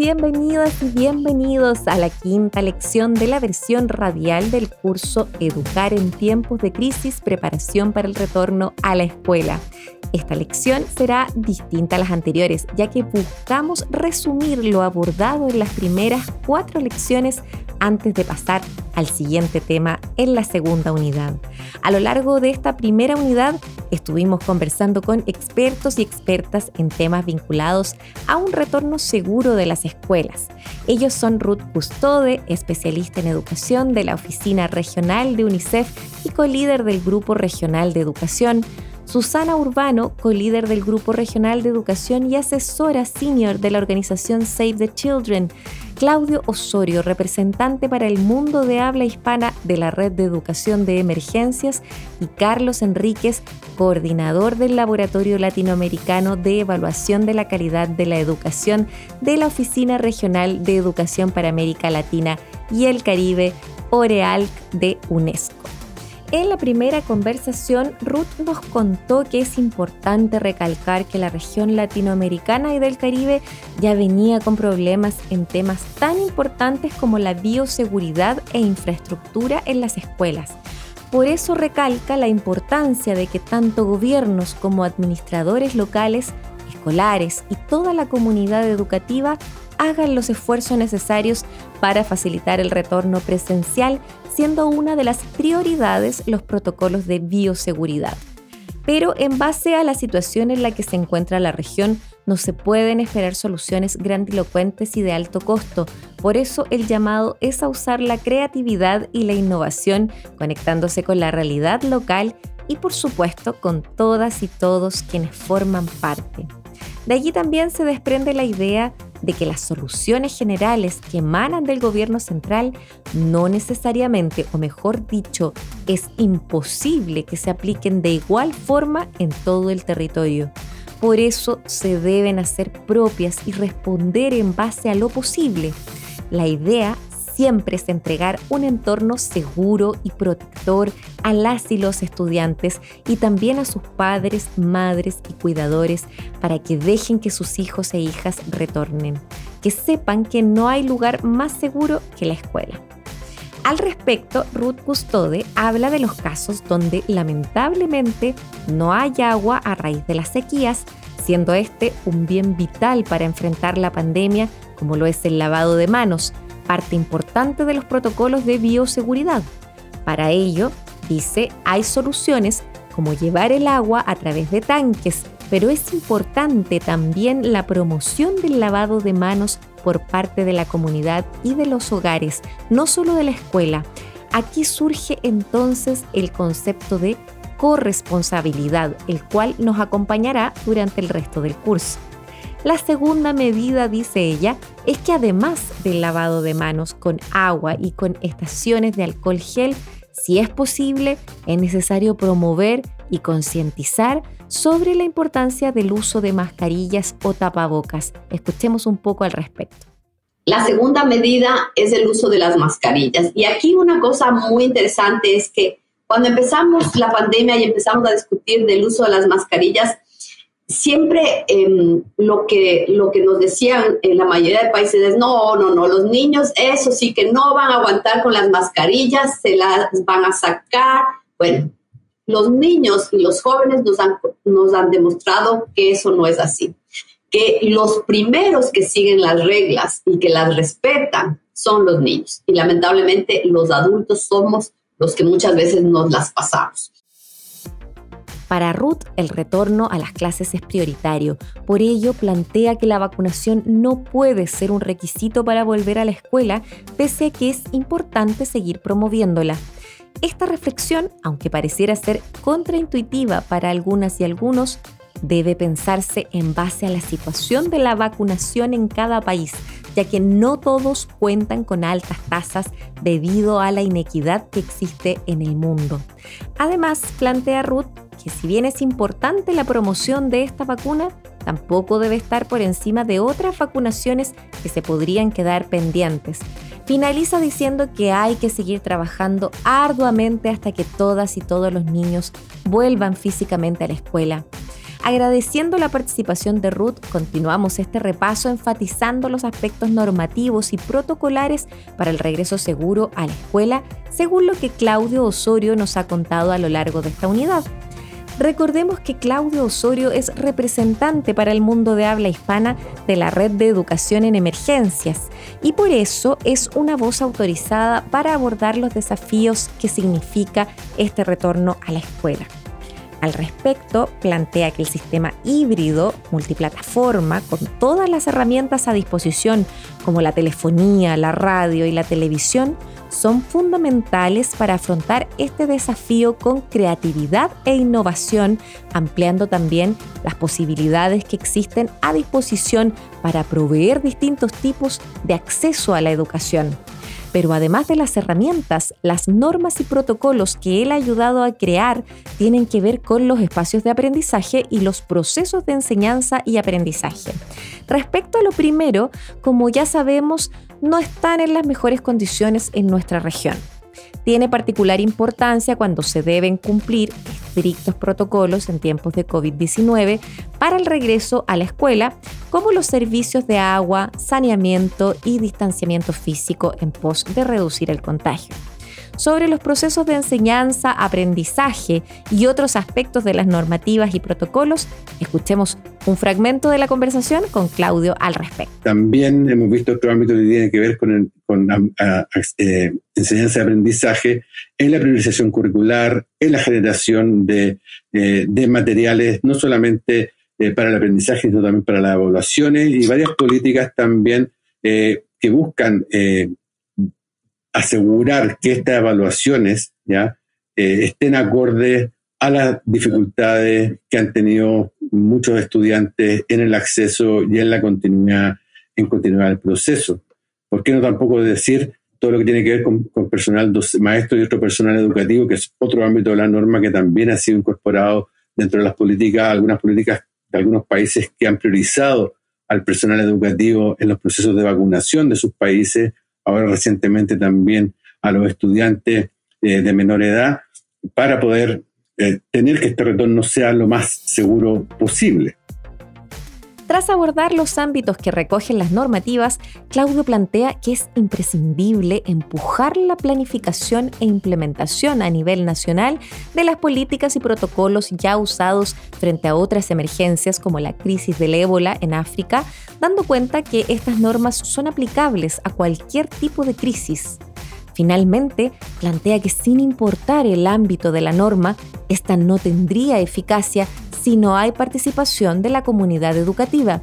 Bienvenidas y bienvenidos a la quinta lección de la versión radial del curso Educar en tiempos de crisis, preparación para el retorno a la escuela. Esta lección será distinta a las anteriores, ya que buscamos resumir lo abordado en las primeras cuatro lecciones antes de pasar al siguiente tema en la segunda unidad. A lo largo de esta primera unidad estuvimos conversando con expertos y expertas en temas vinculados a un retorno seguro de las escuelas. Ellos son Ruth Custode, especialista en educación de la Oficina Regional de UNICEF y co-líder del Grupo Regional de Educación, Susana Urbano, co-líder del Grupo Regional de Educación y asesora senior de la organización Save the Children, Claudio Osorio, representante para el mundo de habla hispana de la Red de Educación de Emergencias, y Carlos Enríquez, coordinador del Laboratorio Latinoamericano de Evaluación de la Calidad de la Educación de la Oficina Regional de Educación para América Latina y el Caribe, OREALC de UNESCO. En la primera conversación, Ruth nos contó que es importante recalcar que la región latinoamericana y del Caribe ya venía con problemas en temas tan importantes como la bioseguridad e infraestructura en las escuelas. Por eso recalca la importancia de que tanto gobiernos como administradores locales, escolares y toda la comunidad educativa hagan los esfuerzos necesarios para facilitar el retorno presencial siendo una de las prioridades los protocolos de bioseguridad. Pero en base a la situación en la que se encuentra la región, no se pueden esperar soluciones grandilocuentes y de alto costo. Por eso el llamado es a usar la creatividad y la innovación, conectándose con la realidad local y por supuesto con todas y todos quienes forman parte. De allí también se desprende la idea de que las soluciones generales que emanan del gobierno central no necesariamente, o mejor dicho, es imposible que se apliquen de igual forma en todo el territorio. Por eso se deben hacer propias y responder en base a lo posible. La idea siempre es entregar un entorno seguro y protector a las y los estudiantes y también a sus padres, madres y cuidadores para que dejen que sus hijos e hijas retornen, que sepan que no hay lugar más seguro que la escuela. Al respecto, Ruth Custode habla de los casos donde lamentablemente no hay agua a raíz de las sequías, siendo este un bien vital para enfrentar la pandemia como lo es el lavado de manos, parte importante de los protocolos de bioseguridad. Para ello, dice, hay soluciones como llevar el agua a través de tanques, pero es importante también la promoción del lavado de manos por parte de la comunidad y de los hogares, no solo de la escuela. Aquí surge entonces el concepto de corresponsabilidad, el cual nos acompañará durante el resto del curso. La segunda medida, dice ella, es que además del lavado de manos con agua y con estaciones de alcohol gel, si es posible, es necesario promover y concientizar sobre la importancia del uso de mascarillas o tapabocas. Escuchemos un poco al respecto. La segunda medida es el uso de las mascarillas. Y aquí una cosa muy interesante es que cuando empezamos la pandemia y empezamos a discutir del uso de las mascarillas, siempre em, lo, que, lo que nos decían en la mayoría de países es, no, no, no, los niños, eso sí que no van a aguantar con las mascarillas, se las van a sacar. Bueno, los niños y los jóvenes nos han, nos han demostrado que eso no es así, que los primeros que siguen las reglas y que las respetan son los niños. Y lamentablemente los adultos somos los que muchas veces nos las pasamos. Para Ruth, el retorno a las clases es prioritario. Por ello, plantea que la vacunación no puede ser un requisito para volver a la escuela, pese a que es importante seguir promoviéndola. Esta reflexión, aunque pareciera ser contraintuitiva para algunas y algunos, debe pensarse en base a la situación de la vacunación en cada país, ya que no todos cuentan con altas tasas debido a la inequidad que existe en el mundo. Además, plantea Ruth que si bien es importante la promoción de esta vacuna, tampoco debe estar por encima de otras vacunaciones que se podrían quedar pendientes. Finaliza diciendo que hay que seguir trabajando arduamente hasta que todas y todos los niños vuelvan físicamente a la escuela. Agradeciendo la participación de Ruth, continuamos este repaso enfatizando los aspectos normativos y protocolares para el regreso seguro a la escuela, según lo que Claudio Osorio nos ha contado a lo largo de esta unidad. Recordemos que Claudio Osorio es representante para el mundo de habla hispana de la Red de Educación en Emergencias y por eso es una voz autorizada para abordar los desafíos que significa este retorno a la escuela. Al respecto, plantea que el sistema híbrido multiplataforma, con todas las herramientas a disposición como la telefonía, la radio y la televisión, son fundamentales para afrontar este desafío con creatividad e innovación, ampliando también las posibilidades que existen a disposición para proveer distintos tipos de acceso a la educación. Pero además de las herramientas, las normas y protocolos que él ha ayudado a crear tienen que ver con los espacios de aprendizaje y los procesos de enseñanza y aprendizaje. Respecto a lo primero, como ya sabemos, no están en las mejores condiciones en nuestra región. Tiene particular importancia cuando se deben cumplir estrictos protocolos en tiempos de COVID-19 para el regreso a la escuela, como los servicios de agua, saneamiento y distanciamiento físico en pos de reducir el contagio sobre los procesos de enseñanza, aprendizaje y otros aspectos de las normativas y protocolos. Escuchemos un fragmento de la conversación con Claudio al respecto. También hemos visto otro ámbito que tiene que ver con, eh, enseñanza y aprendizaje en la priorización curricular, en la generación de, eh, materiales, no solamente eh, para el aprendizaje, sino también para las evaluaciones y varias políticas también que buscan asegurar que estas evaluaciones ¿ya? Eh, estén acordes a las dificultades que han tenido muchos estudiantes en el acceso y en la continuidad, en continuidad del proceso. ¿Por qué no tampoco decir todo lo que tiene que ver con, personal maestro y otro personal educativo, que es otro ámbito de la norma que también ha sido incorporado dentro de las políticas, algunas políticas de algunos países que han priorizado al personal educativo en los procesos de vacunación de sus países ahora recientemente también a los estudiantes eh, de menor edad, para poder eh, tener que este retorno sea lo más seguro posible. Tras abordar los ámbitos que recogen las normativas, Claudio plantea que es imprescindible empujar la planificación e implementación a nivel nacional de las políticas y protocolos ya usados frente a otras emergencias como la crisis del ébola en África, dando cuenta que estas normas son aplicables a cualquier tipo de crisis. Finalmente, plantea que sin importar el ámbito de la norma, esta no tendría eficacia si no hay participación de la comunidad educativa.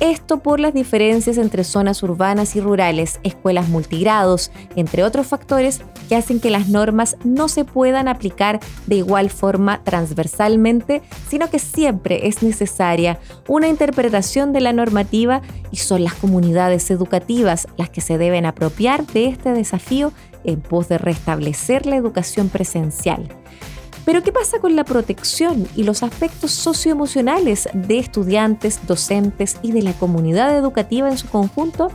Esto por las diferencias entre zonas urbanas y rurales, escuelas multigrados, entre otros factores que hacen que las normas no se puedan aplicar de igual forma transversalmente, sino que siempre es necesaria una interpretación de la normativa y son las comunidades educativas las que se deben apropiar de este desafío en pos de restablecer la educación presencial. Pero ¿qué pasa con la protección y los aspectos socioemocionales de estudiantes, docentes y de la comunidad educativa en su conjunto?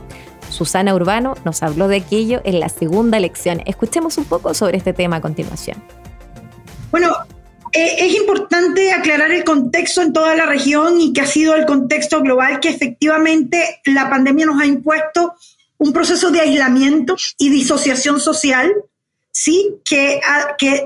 Susana Urbano nos habló de aquello en la segunda lección. Escuchemos un poco sobre este tema a continuación. Bueno, eh, es importante aclarar el contexto en toda la región y que ha sido el contexto global que efectivamente la pandemia nos ha impuesto un proceso de aislamiento y disociación social sí que, ah, que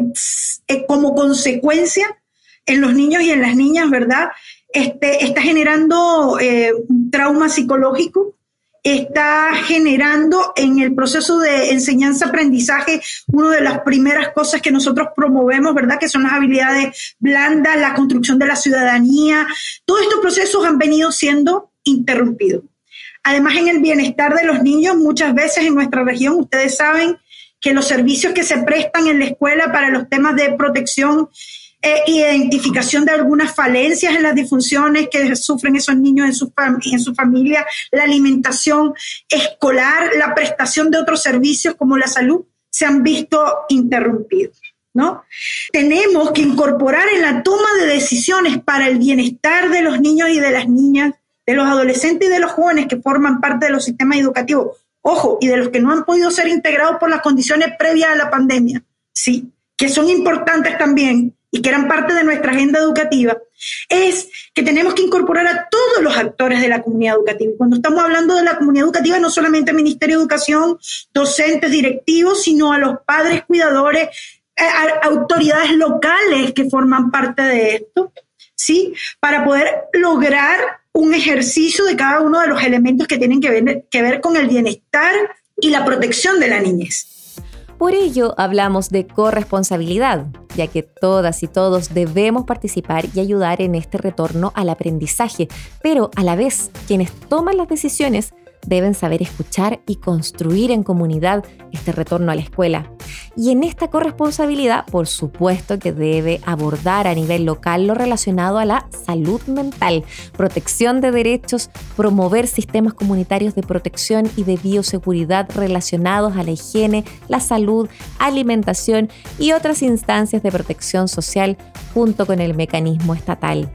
eh, como consecuencia en los niños y en las niñas, ¿verdad? Este, está generando eh, trauma psicológico, está generando en el proceso de enseñanza-aprendizaje una de las primeras cosas que nosotros promovemos, ¿verdad? Que son las habilidades blandas, la construcción de la ciudadanía. Todos estos procesos han venido siendo interrumpidos. Además, en el bienestar de los niños, muchas veces en nuestra región, ustedes saben, que los servicios que se prestan en la escuela para los temas de protección eh, identificación de algunas falencias en las disfunciones que sufren esos niños en su, en su familia, la alimentación escolar, la prestación de otros servicios como la salud, se han visto interrumpidos. ¿No? Tenemos que incorporar en la toma de decisiones para el bienestar de los niños y de las niñas, de los adolescentes y de los jóvenes que forman parte de los sistemas educativos, ojo, y de los que no han podido ser integrados por las condiciones previas a la pandemia, sí, que son importantes también, y que eran parte de nuestra agenda educativa, es que tenemos que incorporar a todos los actores de la comunidad educativa. Y cuando estamos hablando de la comunidad educativa, no solamente el Ministerio de Educación, docentes, directivos, sino a los padres, cuidadores, eh, autoridades locales que forman parte de esto, ¿sí? Para poder lograr un ejercicio de cada uno de los elementos que tienen que ver, que ver con el bienestar y la protección de la niñez. Por ello hablamos de corresponsabilidad, ya que todas y todos debemos participar y ayudar en este retorno al aprendizaje, pero a la vez quienes toman las decisiones deben saber escuchar y construir en comunidad este retorno a la escuela. Y en esta corresponsabilidad, por supuesto que debe abordar a nivel local lo relacionado a la salud mental, protección de derechos, promover sistemas comunitarios de protección y de bioseguridad relacionados a la higiene, la salud, alimentación y otras instancias de protección social junto con el mecanismo estatal.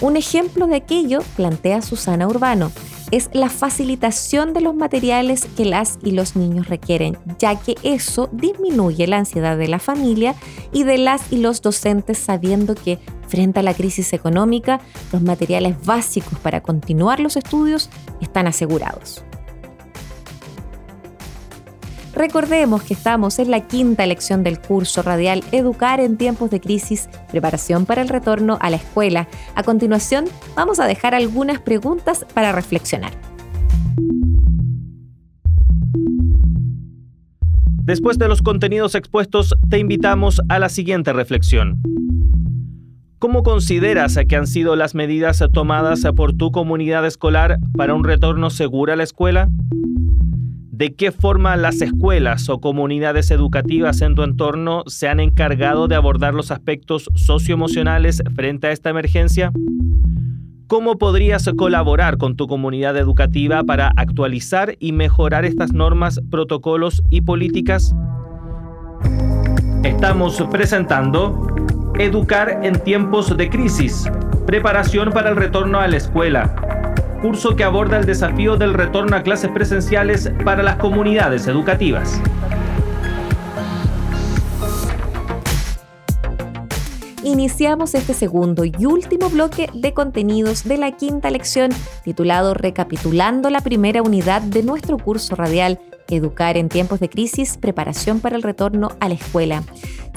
Un ejemplo de aquello plantea Susana Urbano es la facilitación de los materiales que las y los niños requieren, ya que eso disminuye la ansiedad de la familia y de las y los docentes sabiendo que frente a la crisis económica los materiales básicos para continuar los estudios están asegurados. Recordemos que estamos en la quinta lección del curso radial Educar en tiempos de crisis, preparación para el retorno a la escuela. A continuación, vamos a dejar algunas preguntas para reflexionar. Después de los contenidos expuestos, te invitamos a la siguiente reflexión. ¿Cómo consideras que han sido las medidas tomadas por tu comunidad escolar para un retorno seguro a la escuela? De qué forma las escuelas o comunidades educativas en tu entorno se han encargado de abordar los aspectos socioemocionales frente a esta emergencia? ¿Cómo podrías colaborar con tu comunidad educativa para actualizar y mejorar estas normas, protocolos y políticas? Estamos presentando Educar en tiempos de crisis, preparación para el retorno a la escuela curso que aborda el desafío del retorno a clases presenciales para las comunidades educativas. Iniciamos este segundo y último bloque de contenidos de la quinta lección titulado Recapitulando la primera unidad de nuestro curso radial Educar en tiempos de crisis, preparación para el retorno a la escuela.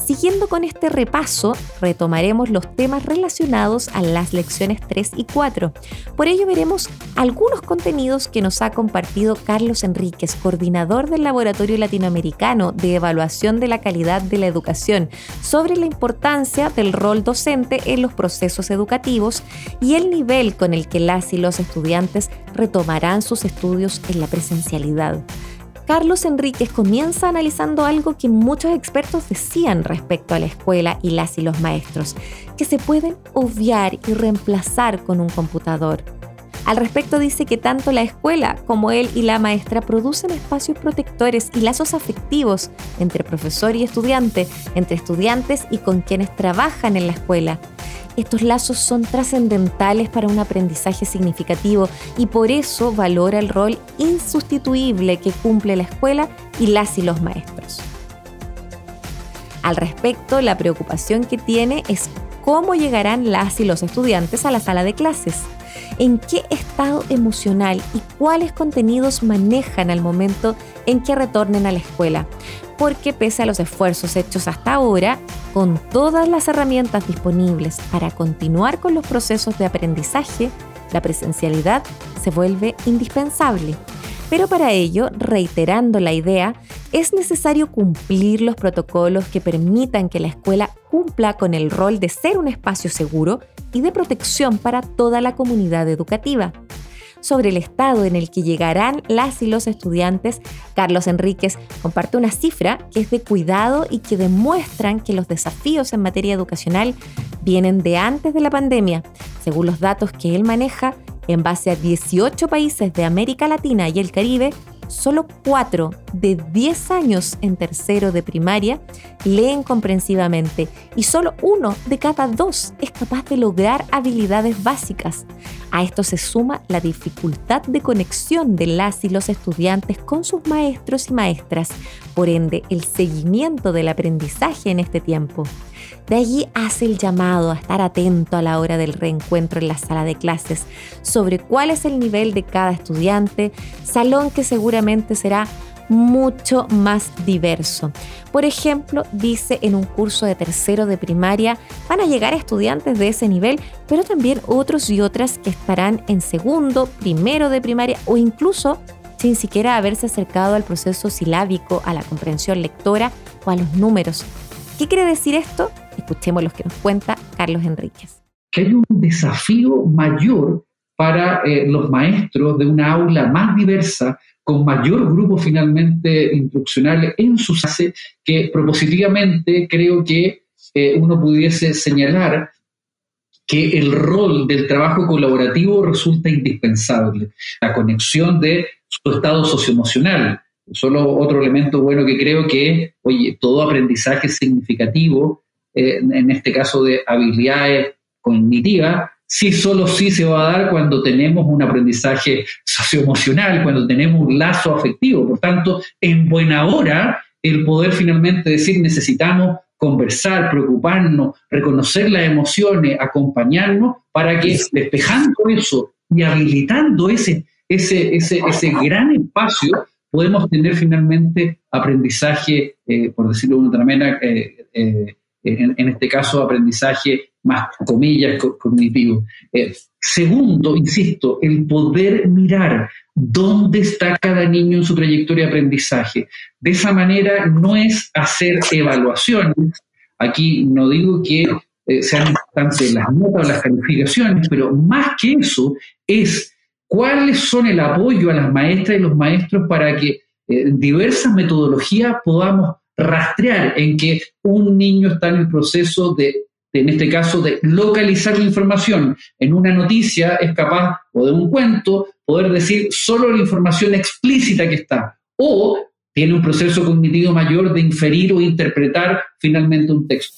Siguiendo con este repaso, retomaremos los temas relacionados a las lecciones 3 y 4. Por ello veremos algunos contenidos que nos ha compartido Carlos Enríquez, coordinador del Laboratorio Latinoamericano de Evaluación de la Calidad de la Educación, sobre la importancia del rol docente en los procesos educativos y el nivel con el que las y los estudiantes retomarán sus estudios en la presencialidad. Carlos Enríquez comienza analizando algo que muchos expertos decían respecto a la escuela y las y los maestros, que se pueden obviar y reemplazar con un computador. Al respecto dice que tanto la escuela como él y la maestra producen espacios protectores y lazos afectivos entre profesor y estudiante, entre estudiantes y con quienes trabajan en la escuela, estos lazos son trascendentales para un aprendizaje significativo y por eso valora el rol insustituible que cumple la escuela y las y los maestros. Al respecto, la preocupación que tiene es cómo llegarán las y los estudiantes a la sala de clases, en qué estado emocional y cuáles contenidos manejan al momento en que retornen a la escuela, porque pese a los esfuerzos hechos hasta ahora, con todas las herramientas disponibles para continuar con los procesos de aprendizaje, la presencialidad se vuelve indispensable. Pero para ello, reiterando la idea, es necesario cumplir los protocolos que permitan que la escuela cumpla con el rol de ser un espacio seguro y de protección para toda la comunidad educativa. sobre el estado en el que llegarán las y los estudiantes, Carlos Enríquez comparte una cifra que es de cuidado y que demuestran que los desafíos en materia educacional vienen de antes de la pandemia. Según los datos que él maneja, en base a 18 países de América Latina y el Caribe, solo 4 de 10 años en tercero de primaria leen comprensivamente y solo uno de cada dos es capaz de lograr habilidades básicas. A esto se suma la dificultad de conexión de las y los estudiantes con sus maestros y maestras, por ende el seguimiento del aprendizaje en este tiempo. De allí hace el llamado a estar atento a la hora del reencuentro en la sala de clases sobre cuál es el nivel de cada estudiante, salón que seguramente será mucho más diverso. Por ejemplo, dice en un curso de tercero de primaria van a llegar estudiantes de ese nivel, pero también otros y otras que estarán en segundo, primero de primaria o incluso sin siquiera haberse acercado al proceso silábico, a la comprensión lectora o a los números. ¿Qué quiere decir esto? Escuchemos lo que nos cuenta Carlos Enríquez. Que hay un desafío mayor para eh, los maestros de una aula más diversa, con mayor grupo finalmente instruccional en su clase, que propositivamente creo que eh, uno pudiese señalar que el rol del trabajo colaborativo resulta indispensable, la conexión de su estado socioemocional. Solo otro elemento bueno que creo que, oye, todo aprendizaje significativo, eh, en este caso de habilidades cognitivas, sí, solo sí se va a dar cuando tenemos un aprendizaje socioemocional, cuando tenemos un lazo afectivo. Por tanto, en buena hora, el poder finalmente decir necesitamos conversar, preocuparnos, reconocer las emociones, acompañarnos, para que despejando eso y habilitando ese, ese, ese, ese gran espacio, podemos tener finalmente aprendizaje, eh, por decirlo de otra manera, eh, eh, en, este caso aprendizaje más comillas cognitivo. segundo, insisto, el poder mirar dónde está cada niño en su trayectoria de aprendizaje. De esa manera no es hacer evaluaciones. Aquí no digo que sean importantes las notas o las calificaciones, pero más que eso es cuáles son el apoyo a las maestras y los maestros para que en diversas metodologías podamos rastrear en que un niño está en el proceso de, en este caso, de localizar la información. En una noticia es capaz, o de un cuento, poder decir solo la información explícita que está. O tiene un proceso cognitivo mayor de inferir o interpretar finalmente un texto.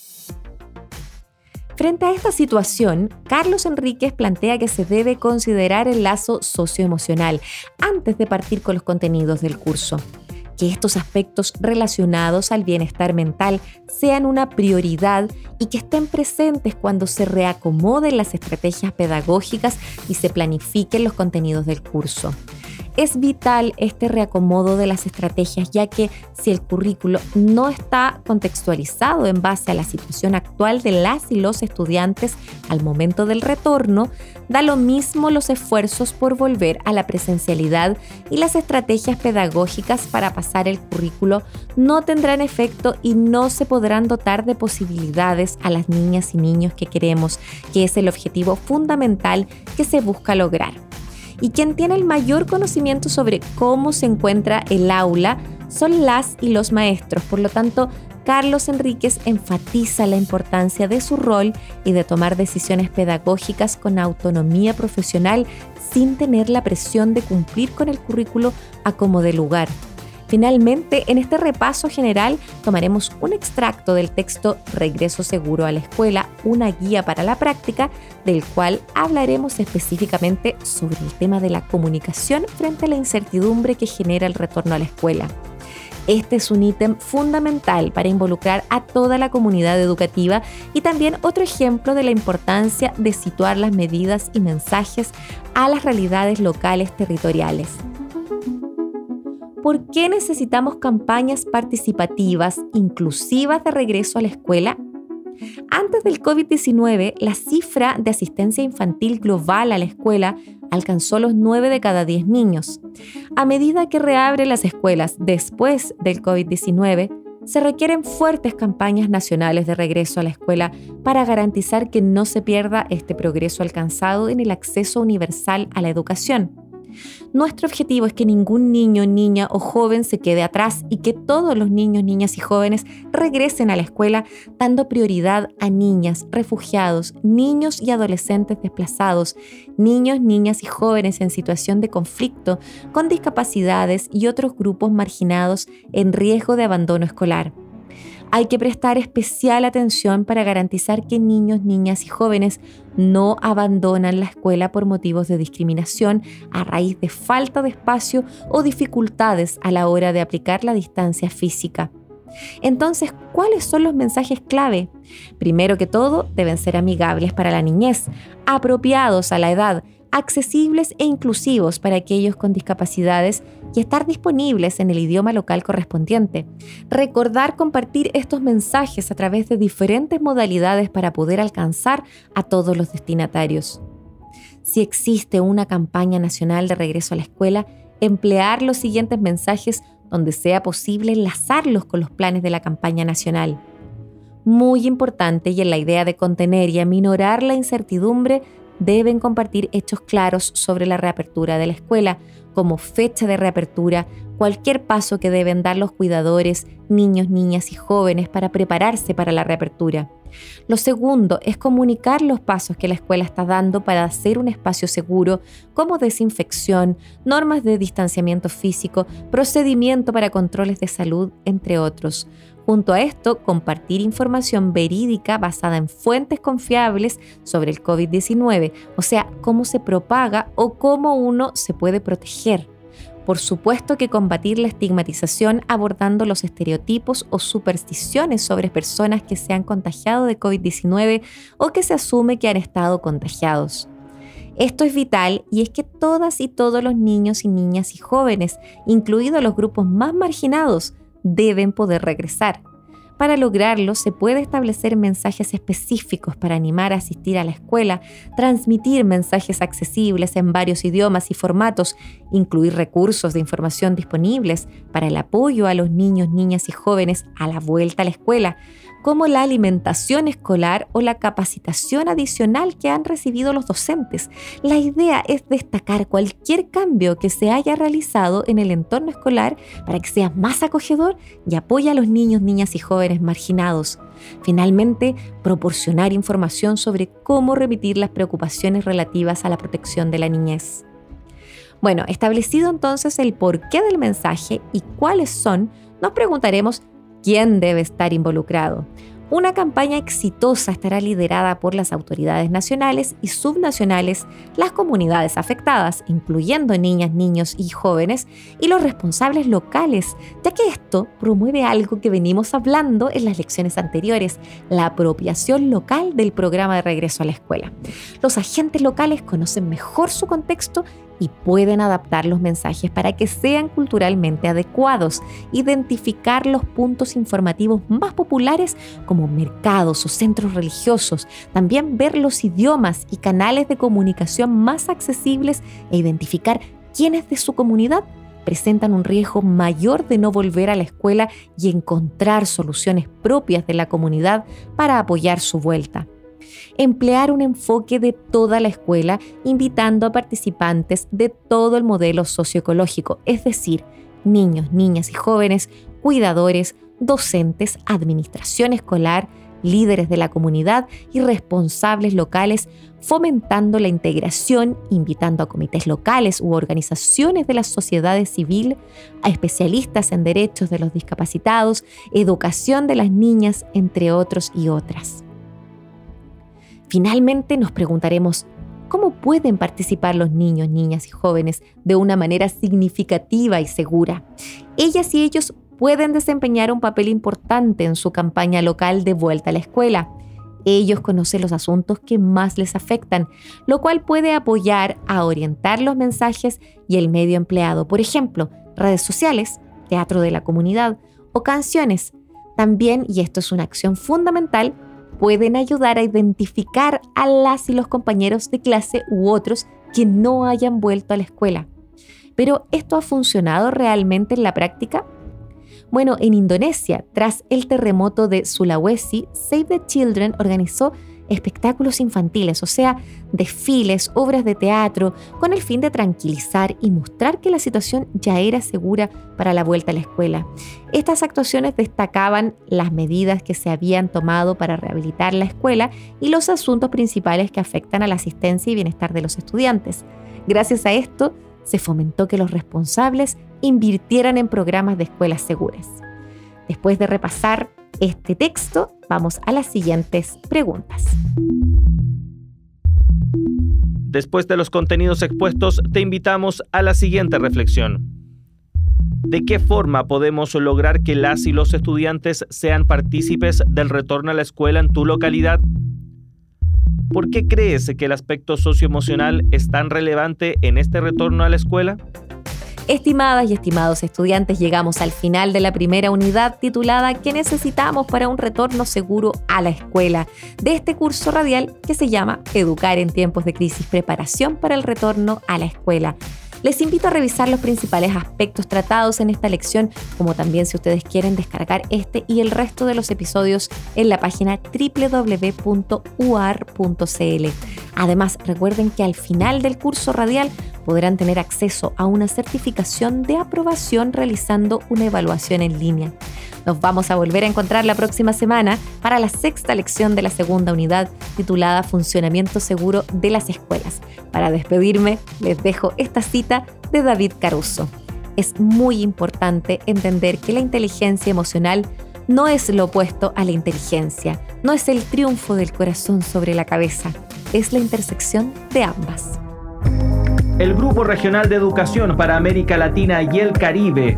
Frente a esta situación, Carlos Enríquez plantea que se debe considerar el lazo socioemocional antes de partir con los contenidos del curso que estos aspectos relacionados al bienestar mental sean una prioridad y que estén presentes cuando se reacomoden las estrategias pedagógicas y se planifiquen los contenidos del curso. Es vital este reacomodo de las estrategias, ya que si el currículo no está contextualizado en base a la situación actual de las y los estudiantes al momento del retorno, da lo mismo los esfuerzos por volver a la presencialidad y las estrategias pedagógicas para pasar el currículo no tendrán efecto y no se podrán dotar de posibilidades a las niñas y niños que queremos, que es el objetivo fundamental que se busca lograr y quien tiene el mayor conocimiento sobre cómo se encuentra el aula son las y los maestros. Por lo tanto, Carlos Enríquez enfatiza la importancia de su rol y de tomar decisiones pedagógicas con autonomía profesional sin tener la presión de cumplir con el currículo a como de lugar. Finalmente, en este repaso general tomaremos un extracto del texto Regreso Seguro a la Escuela, una guía para la práctica, del cual hablaremos específicamente sobre el tema de la comunicación frente a la incertidumbre que genera el retorno a la escuela. Este es un ítem fundamental para involucrar a toda la comunidad educativa y también otro ejemplo de la importancia de situar las medidas y mensajes a las realidades locales territoriales. ¿Por qué necesitamos campañas participativas inclusivas de regreso a la escuela? Antes del COVID-19, la cifra de asistencia infantil global a la escuela alcanzó los 9 de cada 10 niños. A medida que reabren las escuelas después del COVID-19, se requieren fuertes campañas nacionales de regreso a la escuela para garantizar que no se pierda este progreso alcanzado en el acceso universal a la educación. Nuestro objetivo es que ningún niño, niña o joven se quede atrás y que todos los niños, niñas y jóvenes regresen a la escuela dando prioridad a niñas, refugiados, niños y adolescentes desplazados, niños, niñas y jóvenes en situación de conflicto, con discapacidades y otros grupos marginados en riesgo de abandono escolar hay que prestar especial atención para garantizar que niños, niñas y jóvenes no abandonan la escuela por motivos de discriminación a raíz de falta de espacio o dificultades a la hora de aplicar la distancia física. Entonces, ¿cuáles son los mensajes clave? Primero que todo, deben ser amigables para la niñez, apropiados a la edad, accesibles e inclusivos para aquellos con discapacidades y estar disponibles en el idioma local correspondiente. Recordar compartir estos mensajes a través de diferentes modalidades para poder alcanzar a todos los destinatarios. Si existe una campaña nacional de regreso a la escuela, emplear los siguientes mensajes donde sea posible enlazarlos con los planes de la campaña nacional. Muy importante y en la idea de contener y aminorar la incertidumbre deben compartir hechos claros sobre la reapertura de la escuela, como fecha de reapertura, cualquier paso que deben dar los cuidadores, niños, niñas y jóvenes para prepararse para la reapertura. Lo segundo es comunicar los pasos que la escuela está dando para hacer un espacio seguro, como desinfección, normas de distanciamiento físico, procedimiento para controles de salud, entre otros. Junto a esto, compartir información verídica basada en fuentes confiables sobre el COVID-19, o sea, cómo se propaga o cómo uno se puede proteger. Por supuesto que combatir la estigmatización abordando los estereotipos o supersticiones sobre personas que se han contagiado de COVID-19 o que se asume que han estado contagiados. Esto es vital y es que todas y todos los niños y niñas y jóvenes, incluidos los grupos más marginados, deben poder regresar. Para lograrlo, se puede establecer mensajes específicos para animar a asistir a la escuela, transmitir mensajes accesibles en varios idiomas y formatos, incluir recursos de información disponibles para el apoyo a los niños, niñas y jóvenes a la vuelta a la escuela, como la alimentación escolar o la capacitación adicional que han recibido los docentes. La idea es destacar cualquier cambio que se haya realizado en el entorno escolar para que sea más acogedor y apoye a los niños, niñas y jóvenes marginados. Finalmente, proporcionar información sobre cómo remitir las preocupaciones relativas a la protección de la niñez. Bueno, establecido entonces el porqué del mensaje y cuáles son, nos preguntaremos quién debe estar involucrado. Una campaña exitosa estará liderada por las autoridades nacionales y subnacionales, las comunidades afectadas, incluyendo niñas, niños y jóvenes, y los responsables locales, ya que esto promueve algo que venimos hablando en las lecciones anteriores, la apropiación local del programa de regreso a la escuela. Los agentes locales conocen mejor su contexto y pueden adaptar los mensajes para que sean culturalmente adecuados, identificar los puntos informativos más populares como mercados o centros religiosos, también ver los idiomas y canales de comunicación más accesibles e identificar quiénes de su comunidad presentan un riesgo mayor de no volver a la escuela y encontrar soluciones propias de la comunidad para apoyar su vuelta emplear un enfoque de toda la escuela, invitando a participantes de todo el modelo socioecológico, es decir, niños, niñas y jóvenes, cuidadores, docentes, administración escolar, líderes de la comunidad y responsables locales, fomentando la integración, invitando a comités locales u organizaciones de la sociedad civil, a especialistas en derechos de los discapacitados, educación de las niñas, entre otros y otras. Finalmente nos preguntaremos, ¿cómo pueden participar los niños, niñas y jóvenes de una manera significativa y segura? Ellas y ellos pueden desempeñar un papel importante en su campaña local de vuelta a la escuela. Ellos conocen los asuntos que más les afectan, lo cual puede apoyar a orientar los mensajes y el medio empleado. Por ejemplo, redes sociales, teatro de la comunidad o canciones. También, y esto es una acción fundamental, pueden ayudar a identificar a las y los compañeros de clase u otros que no hayan vuelto a la escuela. Pero ¿esto ha funcionado realmente en la práctica? Bueno, en Indonesia, tras el terremoto de Sulawesi, Save the Children organizó espectáculos infantiles, o sea, desfiles, obras de teatro, con el fin de tranquilizar y mostrar que la situación ya era segura para la vuelta a la escuela. Estas actuaciones destacaban las medidas que se habían tomado para rehabilitar la escuela y los asuntos principales que afectan a la asistencia y bienestar de los estudiantes. Gracias a esto, se fomentó que los responsables invirtieran en programas de escuelas seguras. Después de repasar este texto, vamos a las siguientes preguntas. Después de los contenidos expuestos, te invitamos a la siguiente reflexión. ¿De qué forma podemos lograr que las y los estudiantes sean partícipes del retorno a la escuela en tu localidad? ¿Por qué crees que el aspecto socioemocional es tan relevante en este retorno a la escuela? Estimadas y estimados estudiantes, llegamos al final de la primera unidad titulada ¿Qué necesitamos para un retorno seguro a la escuela? de este curso radial que se llama Educar en tiempos de crisis, preparación para el retorno a la escuela. Les invito a revisar los principales aspectos tratados en esta lección, como también si ustedes quieren descargar este y el resto de los episodios en la página www.uar.cl. Además, recuerden que al final del curso radial podrán tener acceso a una certificación de aprobación realizando una evaluación en línea. Nos vamos a volver a encontrar la próxima semana para la sexta lección de la segunda unidad titulada Funcionamiento Seguro de las Escuelas. Para despedirme, les dejo esta cita de David Caruso. Es muy importante entender que la inteligencia emocional no es lo opuesto a la inteligencia, no es el triunfo del corazón sobre la cabeza, es la intersección de ambas. El Grupo Regional de Educación para América Latina y el Caribe,